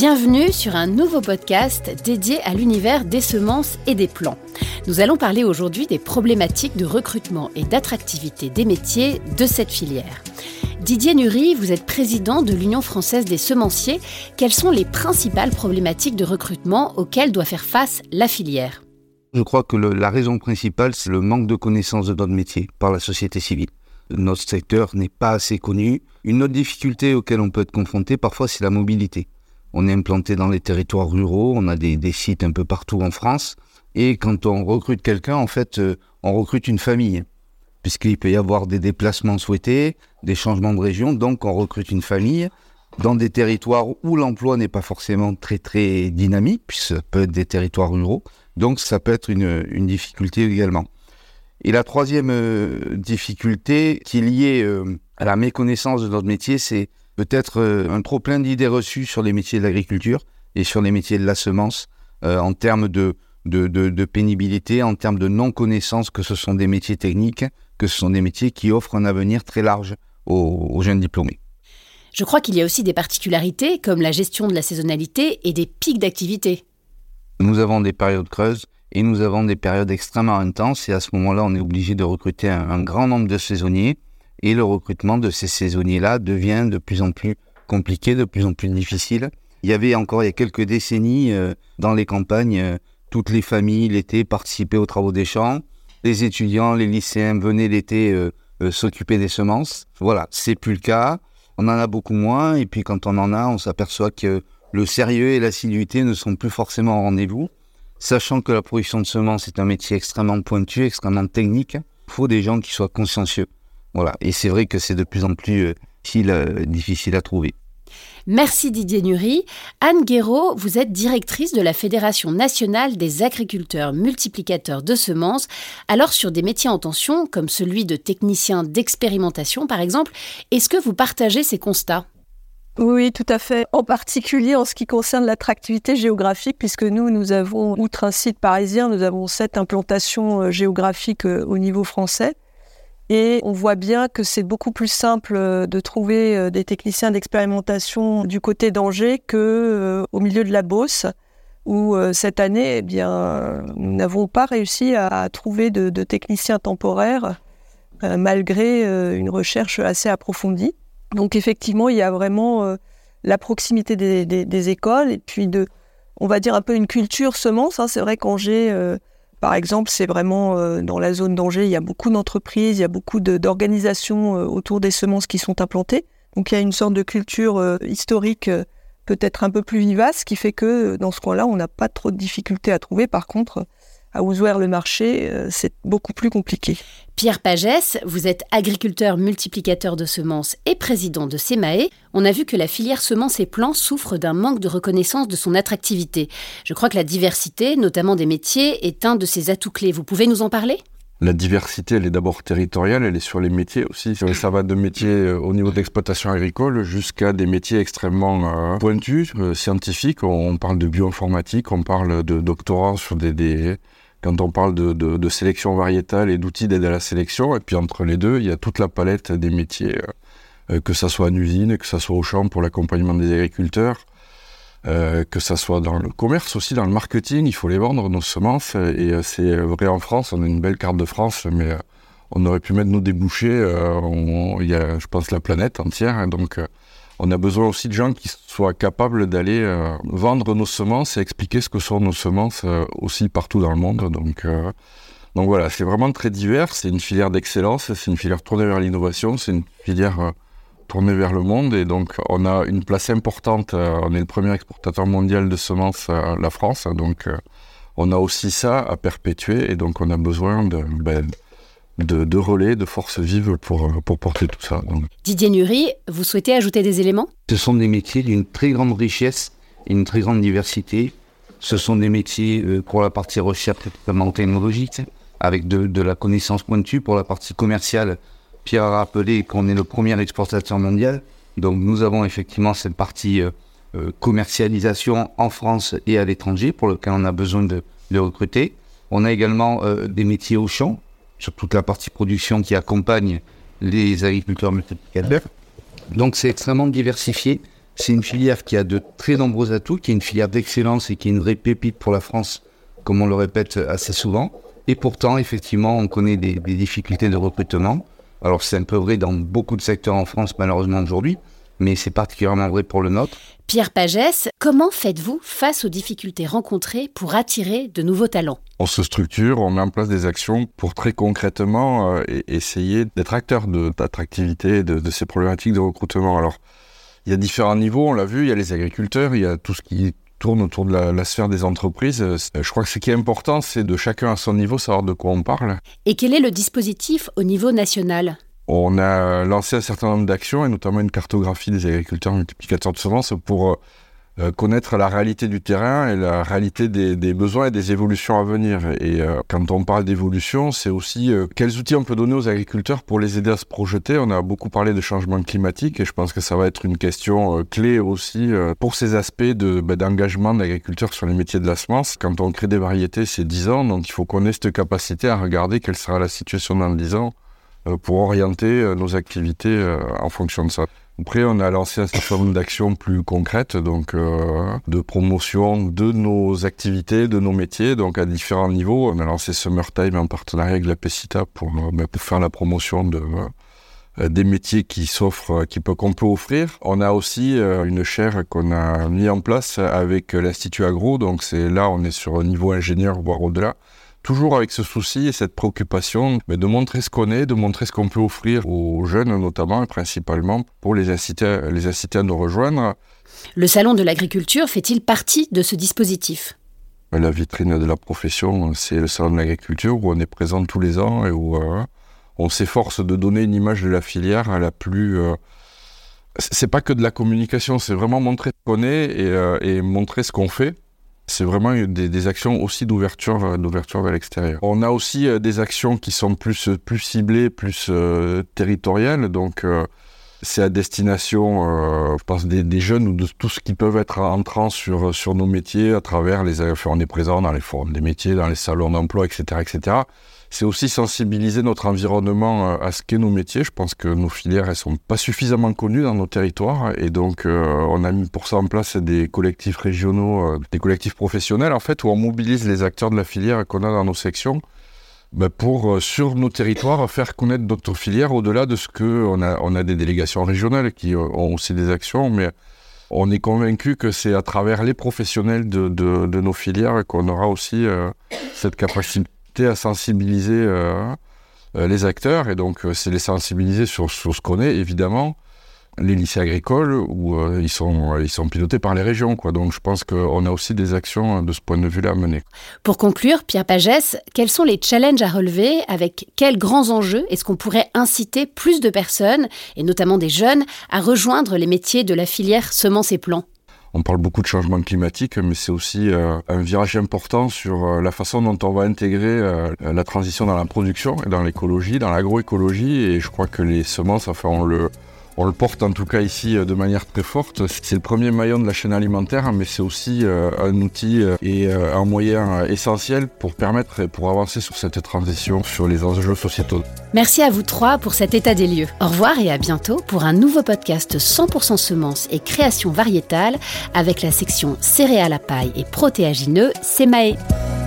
Bienvenue sur un nouveau podcast dédié à l'univers des semences et des plants. Nous allons parler aujourd'hui des problématiques de recrutement et d'attractivité des métiers de cette filière. Didier Nury, vous êtes président de l'Union française des semenciers. Quelles sont les principales problématiques de recrutement auxquelles doit faire face la filière? Je crois que la raison principale, c'est le manque de connaissance de notre métier par la société civile. Notre secteur n'est pas assez connu. Une autre difficulté auquel on peut être confronté parfois, c'est la mobilité. On est implanté dans les territoires ruraux, on a des, sites un peu partout en France. Et quand on recrute quelqu'un, en fait, euh, on recrute une famille, puisqu'il peut y avoir des déplacements souhaités, des changements de région. Donc, on recrute une famille dans des territoires où l'emploi n'est pas forcément très très dynamique, puisque ça peut être des territoires ruraux. Donc, ça peut être une, une difficulté également. Et la troisième euh, difficulté qui est liée euh, à la méconnaissance de notre métier, c'est peut-être euh, un trop plein d'idées reçues sur les métiers de l'agriculture et sur les métiers de la semence euh, en termes de, de, pénibilité, en termes de non-connaissance que ce sont des métiers techniques, que ce sont des métiers qui offrent un avenir très large aux, jeunes diplômés. Je crois qu'il y a aussi des particularités comme la gestion de la saisonnalité et des pics d'activité. Nous avons des périodes creuses et nous avons des périodes extrêmement intenses et à ce moment-là, on est obligé de recruter un grand nombre de saisonniers et le recrutement de ces saisonniers-là devient de plus en plus compliqué, de plus en plus difficile. Il y avait encore il y a quelques décennies euh, dans les campagnes, euh, toutes les familles l'été participaient aux travaux des champs. Les étudiants, les lycéens venaient l'été euh, s'occuper des semences. Voilà, c'est plus le cas. On en a beaucoup moins et puis quand on en a, on s'aperçoit que le sérieux et l'assiduité ne sont plus forcément au rendez-vous. Sachant que la production de semences est un métier extrêmement pointu, extrêmement technique, il faut des gens qui soient consciencieux. Voilà. Et c'est vrai que c'est de plus en plus euh, euh, difficile, à trouver. Merci Didier Nury. Anne Guéraud, vous êtes directrice de la Fédération nationale des agriculteurs multiplicateurs de semences. Alors sur des métiers en tension, comme celui de technicien d'expérimentation par exemple, est-ce que vous partagez ces constats? Oui, tout à fait. En particulier en ce qui concerne l'attractivité géographique, puisque nous, nous avons, outre un site parisien, nous avons sept implantations euh, géographiques au niveau français. Et on voit bien que c'est beaucoup plus simple euh, de trouver euh, des techniciens d'expérimentation du côté d'Angers que euh, au milieu de la Beauce, où cette année, eh bien, nous n'avons pas réussi à trouver de, techniciens temporaires malgré une recherche assez approfondie. Donc effectivement, il y a vraiment la proximité des, écoles et puis de, on va dire un peu une culture semence. Hein. C'est vrai qu'Angers par exemple, c'est vraiment euh, dans la zone d'Angers, il y a beaucoup d'entreprises, il y a beaucoup d'organisations euh, autour des semences qui sont implantées. Donc il y a une sorte de culture euh, historique peut-être un peu plus vivace, qui fait que dans ce coin-là, on n'a pas trop de difficultés à trouver. Par contre, à ouvrir le marché, euh, c'est beaucoup plus compliqué. Pierre Pagès, vous êtes agriculteur multiplicateur de semences et président de SEMAE. On a vu que la filière semences et plants souffre d'un manque de reconnaissance de son attractivité. Je crois que la diversité, notamment des métiers, est un de ses atouts clés. Vous pouvez nous en parler? La diversité, elle est d'abord territoriale, elle est sur les métiers aussi. Ça va de métiers euh, au niveau de l'exploitation agricole jusqu'à des métiers extrêmement euh, pointus, scientifiques. On parle de bioinformatique, on parle de doctorat sur des, des quand on parle de, sélection variétale et d'outils d'aide à la sélection. Et puis entre les deux, il y a toute la palette des métiers, euh, euh, que ça soit en usine, que ça soit au champ pour l'accompagnement des agriculteurs, euh, que ça soit dans le commerce aussi, dans le marketing, il faut les vendre, nos semences. Et c'est vrai en France, on a une belle carte de France, mais on aurait pu mettre nos débouchés, il y a, je pense, la planète entière. Donc on a besoin aussi de gens qui soient capables d'aller euh, vendre nos semences et expliquer ce que sont nos semences euh, aussi partout dans le monde. Donc, euh, donc voilà, c'est vraiment très divers. C'est une filière d'excellence, c'est une filière tournée vers l'innovation, c'est une filière tournée vers le monde. Et donc on a une place importante. on est le premier exportateur mondial de semences, la France. Donc on a aussi ça à perpétuer. Et donc on a besoin de... Ben, de, relais, de forces vives pour, euh, pour porter tout ça. Didier Nury, vous souhaitez ajouter des éléments? Ce sont des métiers d'une très grande richesse et une très grande diversité. Ce sont des métiers euh, pour la partie recherche et technologique, avec de, la connaissance pointue. Pour la partie commerciale, Pierre a rappelé qu'on est le premier exportateur mondial. Donc nous avons effectivement cette partie euh, commercialisation en France et à l'étranger pour lequel on a besoin de, recruter. On a également des métiers au champ, sur toute la partie production qui accompagne les agriculteurs multiplicateurs. Donc c'est extrêmement diversifié. C'est une filière qui a de très nombreux atouts, qui est une filière d'excellence et qui est une vraie pépite pour la France, comme on le répète assez souvent. Et pourtant, effectivement, on connaît des, des difficultés de recrutement. Alors c'est un peu vrai dans beaucoup de secteurs en France, malheureusement aujourd'hui, mais c'est particulièrement vrai pour le nôtre. Pierre Pagès, comment faites-vous face aux difficultés rencontrées pour attirer de nouveaux talents? On se structure, on met en place des actions pour très concrètement euh, essayer d'être acteur d'attractivité de, de, ces problématiques de recrutement. Alors, il y a différents niveaux, on l'a vu, il y a les agriculteurs, il y a tout ce qui tourne autour de la, la, sphère des entreprises. Euh, je crois que ce qui est important, c'est de chacun à son niveau savoir de quoi on parle. Et quel est le dispositif au niveau national? On a lancé un certain nombre d'actions et notamment une cartographie des agriculteurs multiplicateurs de semences pour euh, connaître la réalité du terrain et la réalité des, besoins et des évolutions à venir. Et euh, quand on parle d'évolution, c'est aussi euh, quels outils on peut donner aux agriculteurs pour les aider à se projeter. On a beaucoup parlé de changement climatique et je pense que ça va être une question euh, clé aussi euh, pour ces aspects de, bah, d'engagement d'agriculteurs sur les métiers de la semence. Quand on crée des variétés, c'est 10 ans, donc il faut qu'on ait cette capacité à regarder quelle sera la situation dans 10 ans euh, pour orienter euh, nos activités euh, en fonction de ça. Après, on a lancé un certain nombre d'actions plus concrètes, donc euh, de promotion de nos activités, de nos métiers, donc à différents niveaux. On a lancé Summertime en partenariat avec la PECITA pour, euh, pour faire la promotion de, euh, des métiers qui s'offrent, qui peut, qu'on peut offrir. On a aussi une chaire qu'on a mis en place avec l'Institut Agro, donc c'est là, on est sur un niveau ingénieur, voire au-delà toujours avec ce souci et cette préoccupation mais de montrer ce qu'on est, de montrer ce qu'on peut offrir aux jeunes notamment et principalement pour les inciter, les inciter à nous rejoindre. Le Salon de l'agriculture fait-il partie de ce dispositif? La vitrine de la profession, c'est le Salon de l'agriculture où on est présent tous les ans et où euh, on s'efforce de donner une image de la filière à la plus... Euh, c'est pas que de la communication, c'est vraiment montrer ce qu'on est et, euh, et montrer ce qu'on fait c'est vraiment des, actions aussi d'ouverture, d'ouverture vers l'extérieur. On a aussi euh, des actions qui sont plus, euh, plus ciblées, plus euh, territoriales. Donc, c'est à destination, euh, je pense, des, jeunes ou de tous qui peuvent être entrants sur, nos métiers à travers les. Enfin, on est présent dans les forums des métiers, dans les salons d'emploi, etc., etc c'est aussi sensibiliser notre environnement euh, à ce qu'est nos métiers. Je pense que nos filières, elles sont pas suffisamment connues dans nos territoires et donc euh, on a mis pour ça en place des collectifs régionaux, des collectifs professionnels en fait, où on mobilise les acteurs de la filière qu'on a dans nos sections pour, euh, sur nos territoires, faire connaître notre filière au-delà de ce que on a, on a des délégations régionales qui euh, ont aussi des actions, mais on est convaincu que c'est à travers les professionnels de, de, nos filières qu'on aura aussi euh, cette capacité à sensibiliser les acteurs. Et donc c'est les sensibiliser sur, sur ce qu'on est évidemment les lycées agricoles où euh, ils sont ils sont pilotés par les régions quoi. Donc je pense qu'on a aussi des actions de ce point de vue là à mener. Pour conclure Pierre Pagès quels sont les challenges à relever? Avec quels grands enjeux est-ce qu'on pourrait inciter plus de personnes et notamment des jeunes à rejoindre les métiers de la filière semences et plants? On parle beaucoup de changement climatique, mais c'est aussi euh, un virage important sur euh, la façon dont on va intégrer euh, la transition dans la production et dans l'écologie, dans l'agroécologie. Et je crois que les semences, enfin, on le, on le porte en tout cas ici euh, de manière très forte. C'est le premier maillon de la chaîne alimentaire, mais c'est aussi euh, un outil euh, et un moyen essentiel pour permettre et pour avancer sur cette transition sur les enjeux sociétaux. Merci à vous trois pour cet état des lieux. Au revoir et à bientôt pour un nouveau podcast 100% semences et création variétale avec la section céréales à paille et protéagineux, SEMAE.